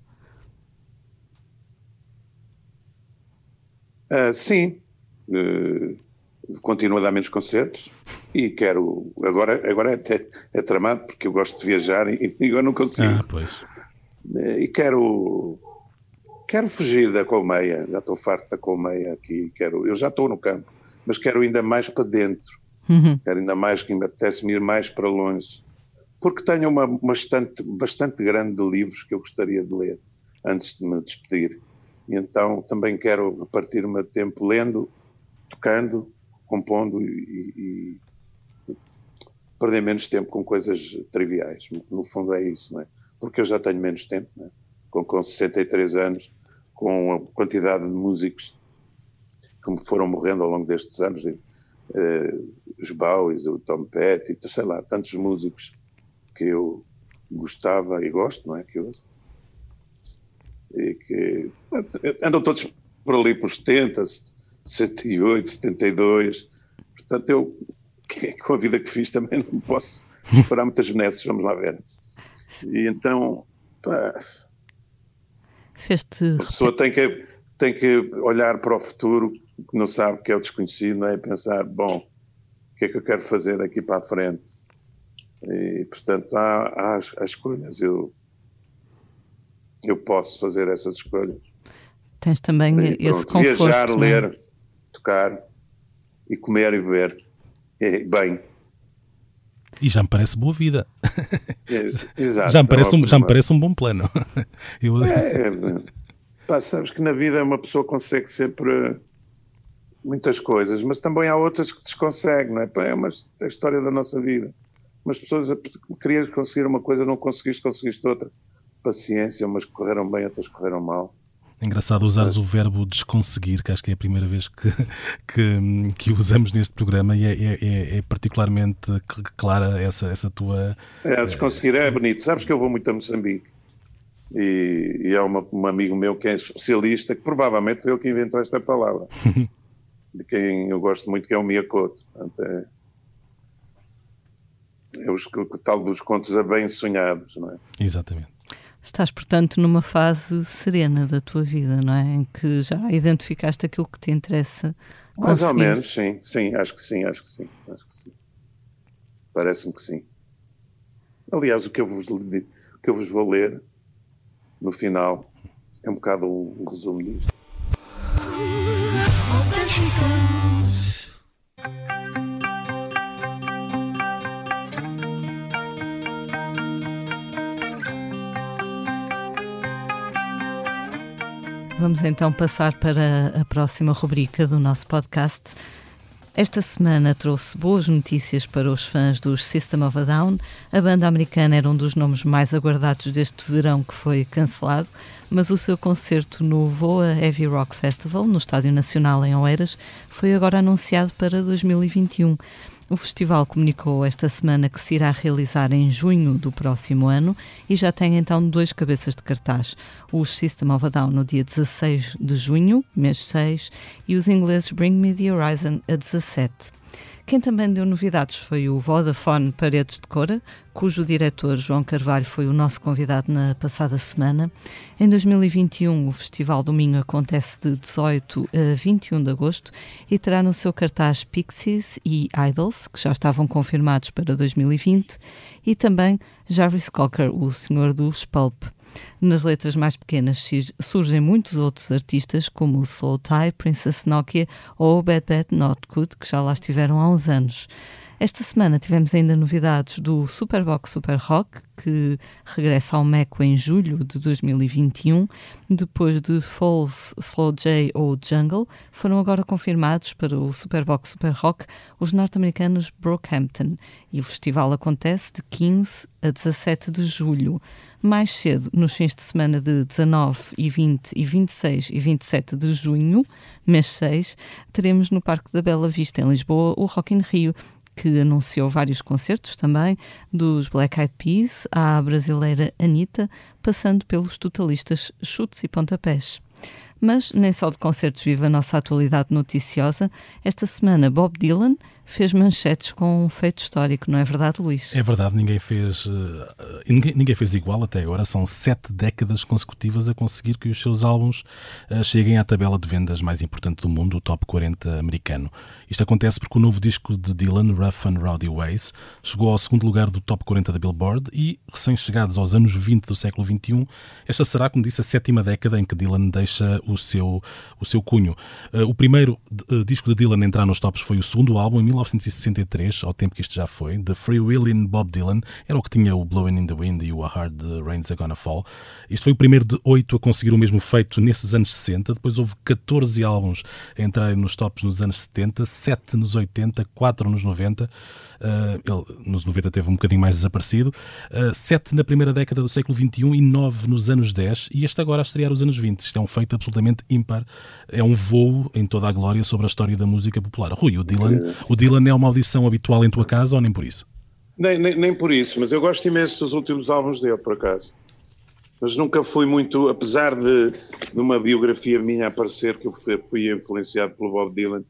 Ah, sim, eh, continuo a dar menos concertos e quero. Agora, agora é, até, é tramado porque eu gosto de viajar e, e agora não consigo. Ah, pois. E quero. Quero fugir da colmeia, já estou farto da colmeia aqui. Quero, eu já estou no campo, mas quero ainda mais para dentro. Uhum. Quero ainda mais que me apetece-me ir mais para longe. porque tenho uma, uma estante bastante grande de livros que eu gostaria de ler antes de me despedir. E então também quero repartir o meu tempo lendo, tocando, compondo e, e perder menos tempo com coisas triviais. No fundo é isso, não é? Porque eu já tenho menos tempo, é? com, com 63 anos, com a quantidade de músicos que me foram morrendo ao longo destes anos, uh, os Bowies, o Tom Petty, sei lá, tantos músicos que eu gostava e gosto, não é? Que eu, e que andam todos por ali por 70, 68, 72. Portanto, eu, com a vida que fiz, também não posso esperar muitas benesses, vamos lá ver. E então, pá, Fez-te. A pessoa tem que, tem que olhar para o futuro, que não sabe que é o desconhecido, não é? Pensar, bom, o que é que eu quero fazer daqui para a frente? E, portanto, há, há, há escolhas. Eu, eu posso fazer essas escolhas. Tens também e, esse pronto, conforto. Viajar, é? ler, tocar e comer e beber. E, bem. E já me parece boa vida. É, exato. já, me parece um, já me parece um bom plano. Eu... É, pá, sabes que na vida uma pessoa consegue sempre muitas coisas, mas também há outras que desconsegue, não é? Pá, é uma é a história da nossa vida. Umas pessoas querias conseguir uma coisa, não conseguiste, conseguiste outra. Paciência, umas correram bem, outras correram mal. É engraçado usares o verbo desconseguir, que acho que é a primeira vez que, que, que usamos neste programa e é, é, é, é particularmente clara essa, essa tua. É, desconseguir é bonito. Sabes que eu vou muito a Moçambique e, e há uma, um amigo meu que é especialista, que provavelmente foi ele que inventou esta palavra, de quem eu gosto muito, que é o Miyakoto. É, é os, o tal dos contos a bem sonhados, não é? Exatamente. Estás, portanto, numa fase serena da tua vida, não é? Em que já identificaste aquilo que te interessa. Mais ou menos, sim, sim, acho que sim, acho que sim, acho que sim. Parece-me que sim. Aliás, o que, eu vos, o que eu vos vou ler no final é um bocado o, o resumo disto. Vamos então passar para a próxima rubrica do nosso podcast. Esta semana trouxe boas notícias para os fãs dos System of a Down. A banda americana era um dos nomes mais aguardados deste verão que foi cancelado, mas o seu concerto no Voa Heavy Rock Festival, no Estádio Nacional em Oeiras, foi agora anunciado para 2021. O festival comunicou esta semana que se irá realizar em junho do próximo ano e já tem então dois cabeças de cartaz: os System of a Down no dia 16 de junho, mês 6, e os ingleses Bring Me the Horizon a 17. Quem também deu novidades foi o Vodafone Paredes de Cora, cujo diretor João Carvalho foi o nosso convidado na passada semana. Em 2021, o Festival do Minho acontece de 18 a 21 de agosto e terá no seu cartaz Pixies e Idols, que já estavam confirmados para 2020, e também Jarvis Cocker, o senhor dos Pulp. Nas letras mais pequenas surgem muitos outros artistas, como o Slow Tie, Princess Nokia ou o Bad Bad Not Good, que já lá estiveram há uns anos. Esta semana tivemos ainda novidades do Superbox Super Rock, que regressa ao Meco em julho de 2021. Depois de Falls, Slow J ou Jungle, foram agora confirmados para o Superbox Super Rock os norte-americanos Brockhampton. E o festival acontece de 15 a 17 de julho. Mais cedo, nos fins de semana de 19 e 20 e 26 e 27 de junho, mês 6, teremos no Parque da Bela Vista, em Lisboa, o Rock in Rio, que anunciou vários concertos também, dos Black Eyed Peas à brasileira Anitta, passando pelos totalistas Chutes e Pontapés. Mas nem só de concertos vive a nossa atualidade noticiosa. Esta semana, Bob Dylan fez manchetes com um feito histórico, não é verdade, Luís? É verdade, ninguém fez, uh, ninguém, ninguém, fez igual até agora. São sete décadas consecutivas a conseguir que os seus álbuns uh, cheguem à tabela de vendas mais importante do mundo, o Top 40 americano. Isto acontece porque o novo disco de Dylan, Rough and Rowdy Ways, chegou ao segundo lugar do Top 40 da Billboard e, recém-chegados aos anos 20 do século XXI, esta será, como disse, a sétima década em que Dylan deixa o seu, o seu cunho. O primeiro disco de Dylan a entrar nos tops foi o segundo álbum, em 1963, ao tempo que isto já foi, The Free Willin' Bob Dylan, era o que tinha o Blowing in the Wind e o A Hard Rains Are Gonna Fall. Isto foi o primeiro de oito a conseguir o mesmo feito nesses anos 60, depois houve 14 álbuns a entrarem nos tops nos anos 70, 7 nos 80, 4 nos 90, Uh, ele nos 90 teve um bocadinho mais desaparecido. Uh, sete na primeira década do século XXI e nove nos anos 10. E este agora a estrear os anos 20. Isto é um feito absolutamente ímpar. É um voo em toda a glória sobre a história da música popular. Rui, o Dylan, o Dylan é uma audição habitual em tua casa ou nem por isso? Nem, nem, nem por isso, mas eu gosto imenso dos últimos álbuns dele, por acaso mas nunca fui muito, apesar de, de, uma biografia minha aparecer que eu fui, fui influenciado pelo Bob Dylan,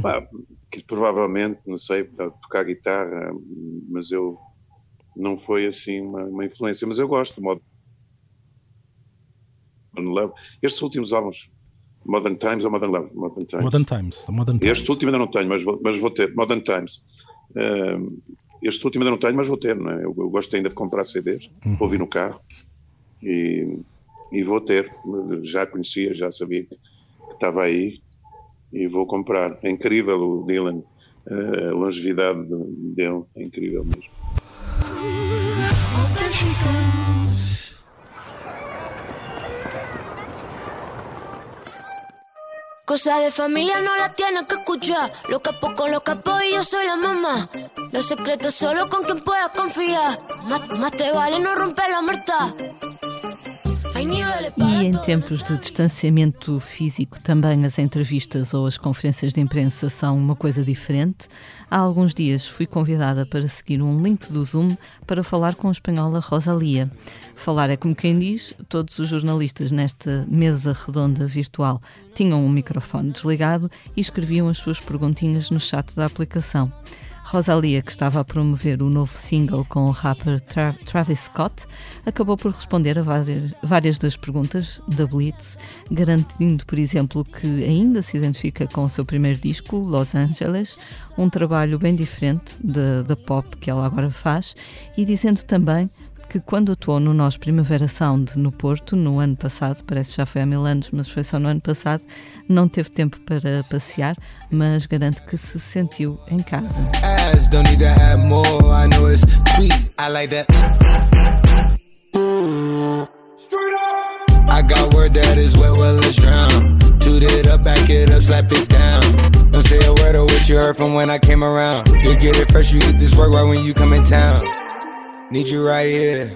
pá, que provavelmente, não sei, tocar guitarra, mas eu não foi assim uma, uma influência, mas eu gosto do Modern Love. Estes últimos álbuns, Modern Times ou Modern Love? Modern Times. Modern Times. Modern Times. Este último ainda não tenho, mas vou, mas vou ter. Modern Times. Uh, este último ainda não tenho, mas vou ter. Não é? eu, eu gosto ainda de comprar CDs, uhum. ouvir no carro e, e vou ter. Já conhecia, já sabia que estava aí e vou comprar. É incrível o Dylan, a longevidade dele, é incrível mesmo. Cosa de familia no la tienes que escuchar. Lo capo con lo capo y yo soy la mamá. Los secretos solo con quien puedas confiar. Más, más te vale no romper la muerta. E em tempos de distanciamento físico, também as entrevistas ou as conferências de imprensa são uma coisa diferente. Há alguns dias fui convidada para seguir um link do Zoom para falar com a espanhola Rosalia. Falar é como quem diz, todos os jornalistas nesta mesa redonda virtual tinham um microfone desligado e escreviam as suas perguntinhas no chat da aplicação. Rosalia, que estava a promover o novo single com o rapper Tra Travis Scott, acabou por responder a várias, várias das perguntas da Blitz, garantindo, por exemplo, que ainda se identifica com o seu primeiro disco, Los Angeles, um trabalho bem diferente da pop que ela agora faz, e dizendo também que quando atuou no Nós Primavera Sound no Porto, no ano passado, parece que já foi há mil anos, mas foi só no ano passado, não teve tempo para passear, mas garante que se sentiu em casa. I got word that is wet, well, let's drown. Toot it up, back it up, slap it down. Don't say a word of what you heard from when I came around. You get it fresh, you get this work right when you come in town. Need you right here.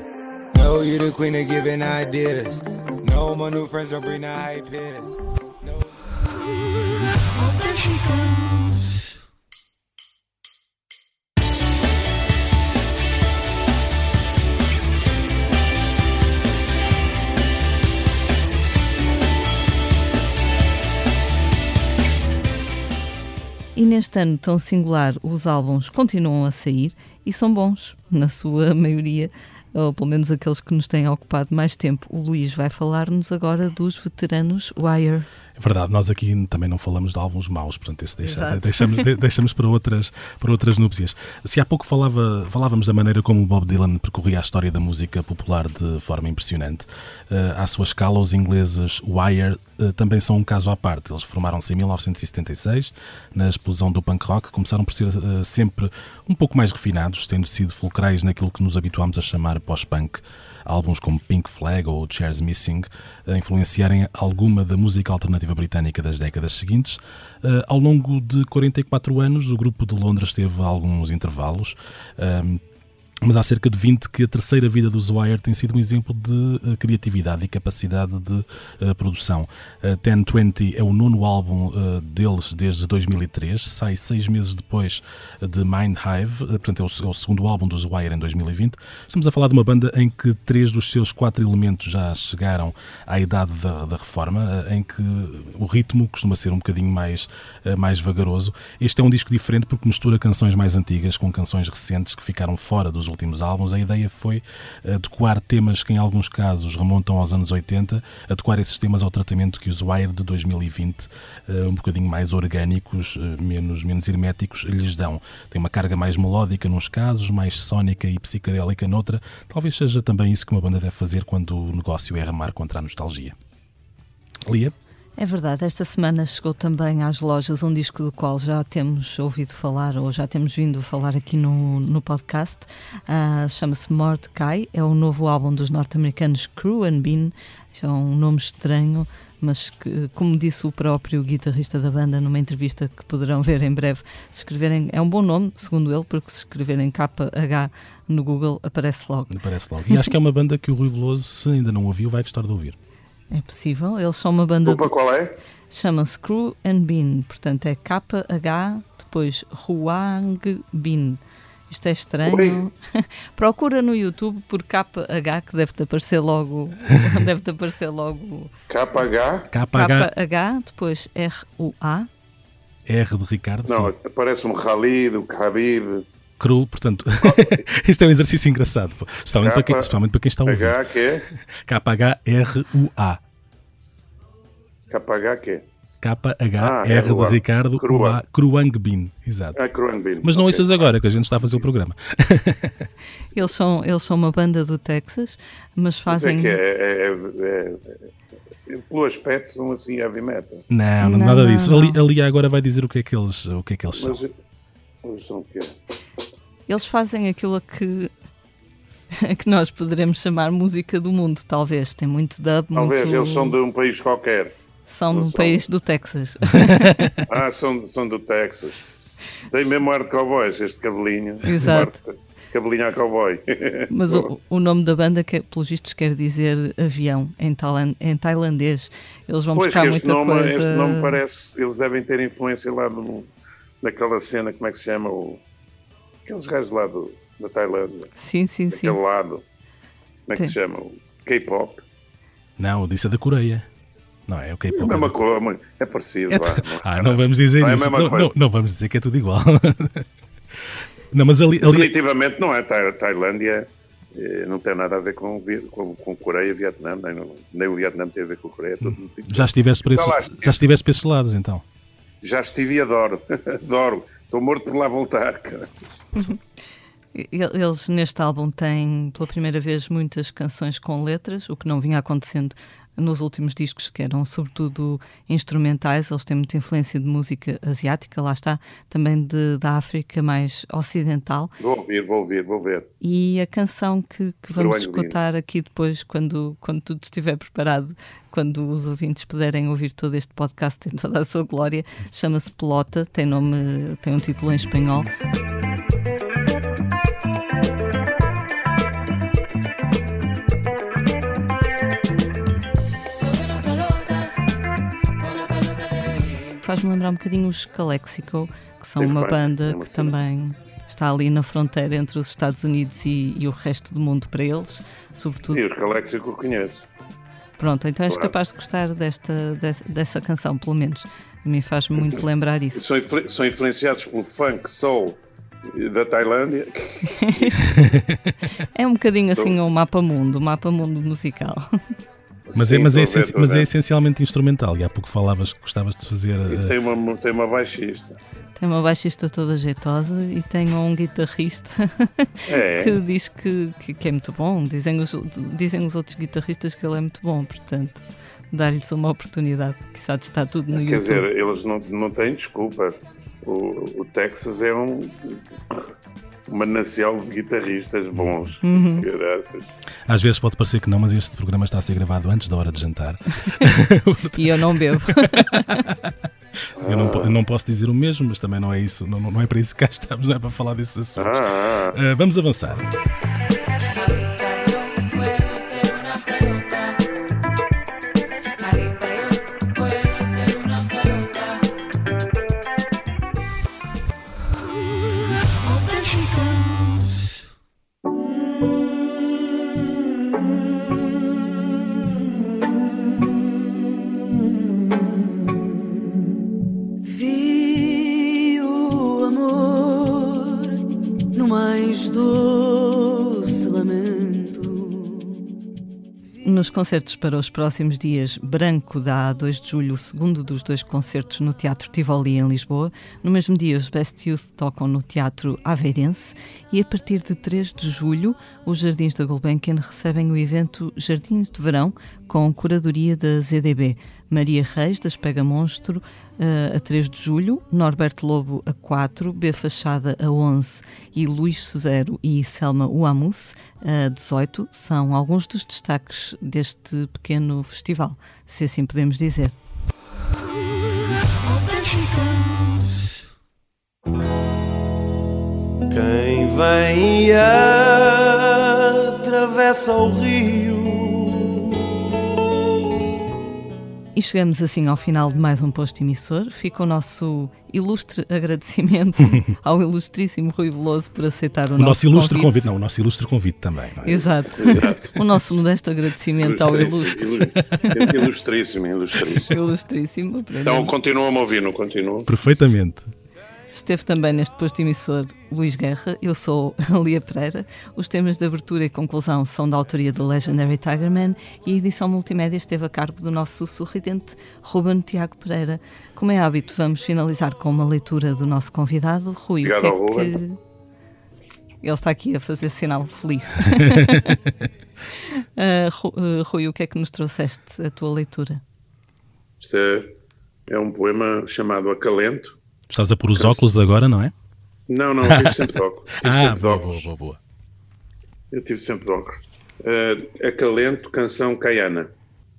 You the queen of giving ideas. No, my new friends don't bring the hype here. No. Oh, there she. E neste ano tão singular, os álbuns continuam a sair e são bons, na sua maioria, ou pelo menos aqueles que nos têm ocupado mais tempo. O Luís vai falar-nos agora dos veteranos Wire. É verdade, nós aqui também não falamos de álbuns maus, portanto, esse deixa, deixamos, deixamos para, outras, para outras núpcias. Se há pouco falava, falávamos da maneira como Bob Dylan percorria a história da música popular de forma impressionante, uh, à sua escala, os ingleses Wire uh, também são um caso à parte. Eles formaram-se em 1976, na explosão do punk rock, começaram por ser uh, sempre um pouco mais refinados, tendo sido fulcrais naquilo que nos habituámos a chamar pós-punk álbuns como Pink Flag ou Chairs Missing a influenciarem alguma da música alternativa britânica das décadas seguintes. Uh, ao longo de 44 anos, o grupo de Londres teve alguns intervalos. Mas há cerca de 20 que a terceira vida do Zwire tem sido um exemplo de uh, criatividade e capacidade de uh, produção. Uh, 1020 é o nono álbum uh, deles desde 2003, sai seis meses depois de Mind Hive, portanto é o, é o, segundo álbum do Zwire em 2020. Estamos a falar de uma banda em que três dos seus quatro elementos já chegaram à idade da, da reforma, em que o ritmo costuma ser um bocadinho mais, mais vagaroso. Este é um disco diferente porque mistura canções mais antigas com canções recentes que ficaram fora dos últimos álbuns, a ideia foi adequar temas que em alguns casos remontam aos anos 80, adequar esses temas ao tratamento que os Wire de 2020, eh, um bocadinho mais orgânicos, eh, menos, menos herméticos, lhes dão. Tem uma carga mais melódica nos casos, mais sónica e psicadélica noutra. Talvez seja também isso que uma banda deve fazer quando o negócio é remar contra a nostalgia. Lia? É verdade, esta semana chegou também às lojas um disco do qual já temos ouvido falar ou já temos vindo falar aqui no, no podcast. Uh, Chama-se Mordecai, é o novo álbum dos norte-americanos Crew and Bean. É um nome estranho, mas que, como disse o próprio guitarrista da banda numa entrevista que poderão ver em breve, se escreverem, é um bom nome, segundo ele, porque se escreverem KH no Google aparece logo. Aparece logo. E acho que é uma banda que o Rui Veloso, se ainda não ouviu, vai gostar de ouvir. É possível. Eles são uma banda. Desculpa, qual é? Chama-se Crew and Bean. Portanto, é KH, depois Huang Bin. Isto é estranho. Procura no YouTube por KH, que deve-te aparecer logo. deve-te aparecer logo. KH? KH. Depois R-U-A. R de Ricardo. Não, sim. parece um Khalid, o Khabib. Cru, portanto, isto é um exercício engraçado, especialmente, para quem, especialmente para quem está a ouvir. H que é? K-H-R-U-A. KH que é? K-H-R de R-U-A. Ricardo, Crua. U-A, Cruangbin, exato. Ah, Cruangbin. Mas não Ok. ouças agora, que a gente está a fazer o programa. Eles são, eles são uma banda do Texas, mas Mas é fazem. que é, é, é, é- pelo aspecto são assim heavy metal. Não, Não, nada não, disso. não. Ali, ali agora vai dizer o que é que eles, o que é que eles são. Mas eles são o quê? Eles fazem aquilo a que, que nós poderemos chamar música do mundo, talvez. Tem muito dub, Talvez muito... eles são de um país qualquer. São são. país do Texas. Ah, são, são do Texas. Tem mesmo ar de cowboys, este cabelinho. Exato. Cabelinho a cowboy. Mas o, o nome da banda, que, pelos vistos, quer dizer avião em, tailan- em tailandês. Eles vão Pois buscar muita nome, coisa. este nome parece. Eles devem ter influência lá do, daquela cena, como é que se chama? O, aqueles gajos lá do, da Tailândia. Sim, sim, sim. Daquele lado. Como é que Tem. se chama? O K-pop. Não, disse é da Coreia. Não, é o É a mesma coisa, é parecido. É tu- é? Ah, não vamos dizer Não é isso. mesma Não, não, não vamos dizer que é tudo igual. não, mas ali, ali, Definitivamente não é. Ta- Tailândia eh, não tem nada a ver com, com, com Coreia e Vietnã, nem, nem o Vietnã tem a ver com a Coreia. é diferente. já estiveste esses, estive. já estiveste para esses lados, então. Já estive e adoro. adoro. Estou morto por lá voltar. Eles neste álbum têm pela primeira vez muitas canções com letras, o que não vinha acontecendo nos últimos discos, que eram sobretudo instrumentais. Eles têm muita influência de música asiática, lá está, também de, da África mais ocidental. Vou ouvir, vou ouvir, vou ver. E a canção que, que vamos escutar aqui depois, quando, quando tudo estiver preparado, quando os ouvintes puderem ouvir todo este podcast em toda a sua glória, chama-se Pelota, tem, nome, tem um título em espanhol. Faz-me lembrar um bocadinho os Calexico, que são uma banda é uma que cena. também está ali na fronteira entre os Estados Unidos e, e o resto do mundo para eles, sobretudo. Sim, os Calexico conheço. Pronto, então és Claro. capaz de gostar desta, de- dessa canção, pelo menos. A mim faz-me muito lembrar isso. São, influ- são influenciados pelo funk soul da Tailândia. É um bocadinho assim um mapa mundo, um mapa mundo musical. Mas, é, mas, é, ver, mas é essencialmente instrumental. E há pouco falavas que gostavas de fazer. E eh, tem uma, tem uma baixista. Tem uma baixista toda jeitosa e tem um guitarrista É, que diz que, que, que é muito bom. Dizem os, dizem os outros guitarristas que ele é muito bom, portanto, dá-lhes uma oportunidade. Que sabe está tudo no quer YouTube. dizer, eles não, não têm desculpa. O, o Texas é um manancial de guitarristas bons. Uhum. Graças. Às vezes pode parecer que não, mas este programa está a ser gravado antes da hora de jantar. E eu não bebo. Eu não, eu não posso dizer o mesmo, mas também não é isso. Não, não é para isso que cá estamos, não é para falar desses assuntos. Eh, vamos avançar. Concertos para os próximos dias, Branco dá a 2 de julho o segundo dos dois concertos no Teatro Tivoli em Lisboa. No mesmo dia, os Best Youth tocam no Teatro Aveirense e a partir de 3 de julho, os Jardins da Gulbenkian recebem o evento Jardins de Verão com curadoria da ZDB. Maria Reis, das Pega Monstro, eh, a 3 de julho, Norberto Lobo a 4, B Fachada a 11 e Luís Severo e Selma Uamus a 18 são alguns dos destaques deste pequeno festival, se assim podemos dizer. Quem vem e atravessa o rio. E chegamos assim ao final de mais um posto emissor. Fica o nosso ilustre agradecimento ao ilustríssimo Rui Veloso por aceitar o, O nosso ilustre convite. convite, não, o nosso ilustre convite também. não é? Exato. Exato. O nosso modesto agradecimento ao ilustre. Ilustríssimo, ilustríssimo, ilustríssimo. Então mim. continuam-me a ouvir, não continuam? Perfeitamente. Esteve também neste posto emissor Luís Guerra, eu sou a Lia Pereira. Os temas de abertura e conclusão são da autoria do Legendary Tigerman e a edição multimédia esteve a cargo do nosso sorridente Ruben Tiago Pereira. Como é hábito, vamos finalizar com uma leitura do nosso convidado, Rui. Obrigado o que é que... Ele está aqui a fazer sinal feliz. Ah, Rui, o que é que nos trouxeste a tua leitura? Isto é, é um poema chamado Acalento. Estás a pôr os óculos agora, não é? Não, não, eu tive sempre de óculos. Tive Ah, sempre de boa, óculos. boa, boa, boa. Eu tive sempre de óculos. Uh, Acalento, canção caiana.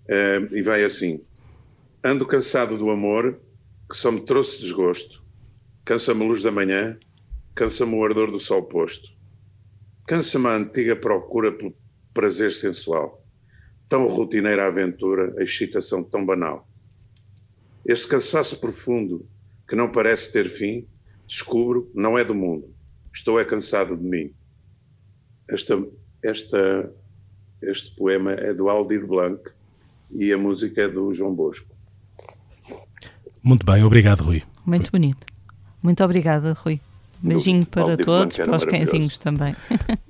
Uh, e vai assim. Ando cansado do amor que só me trouxe desgosto. Cansa-me a luz da manhã, cansa-me o ardor do sol posto. Cansa-me a antiga procura pelo prazer sensual. Tão rotineira a aventura, a excitação tão banal. Esse cansaço profundo que não parece ter fim, descubro, não é do mundo. Estou é cansado de mim. Esta, esta, este poema é do Aldir Blanc e a música é do João Bosco. Muito bem, obrigado, Rui. Muito bonito. Muito obrigada, Rui. Beijinho para Aldir todos, Blanc era para os cãezinhos também.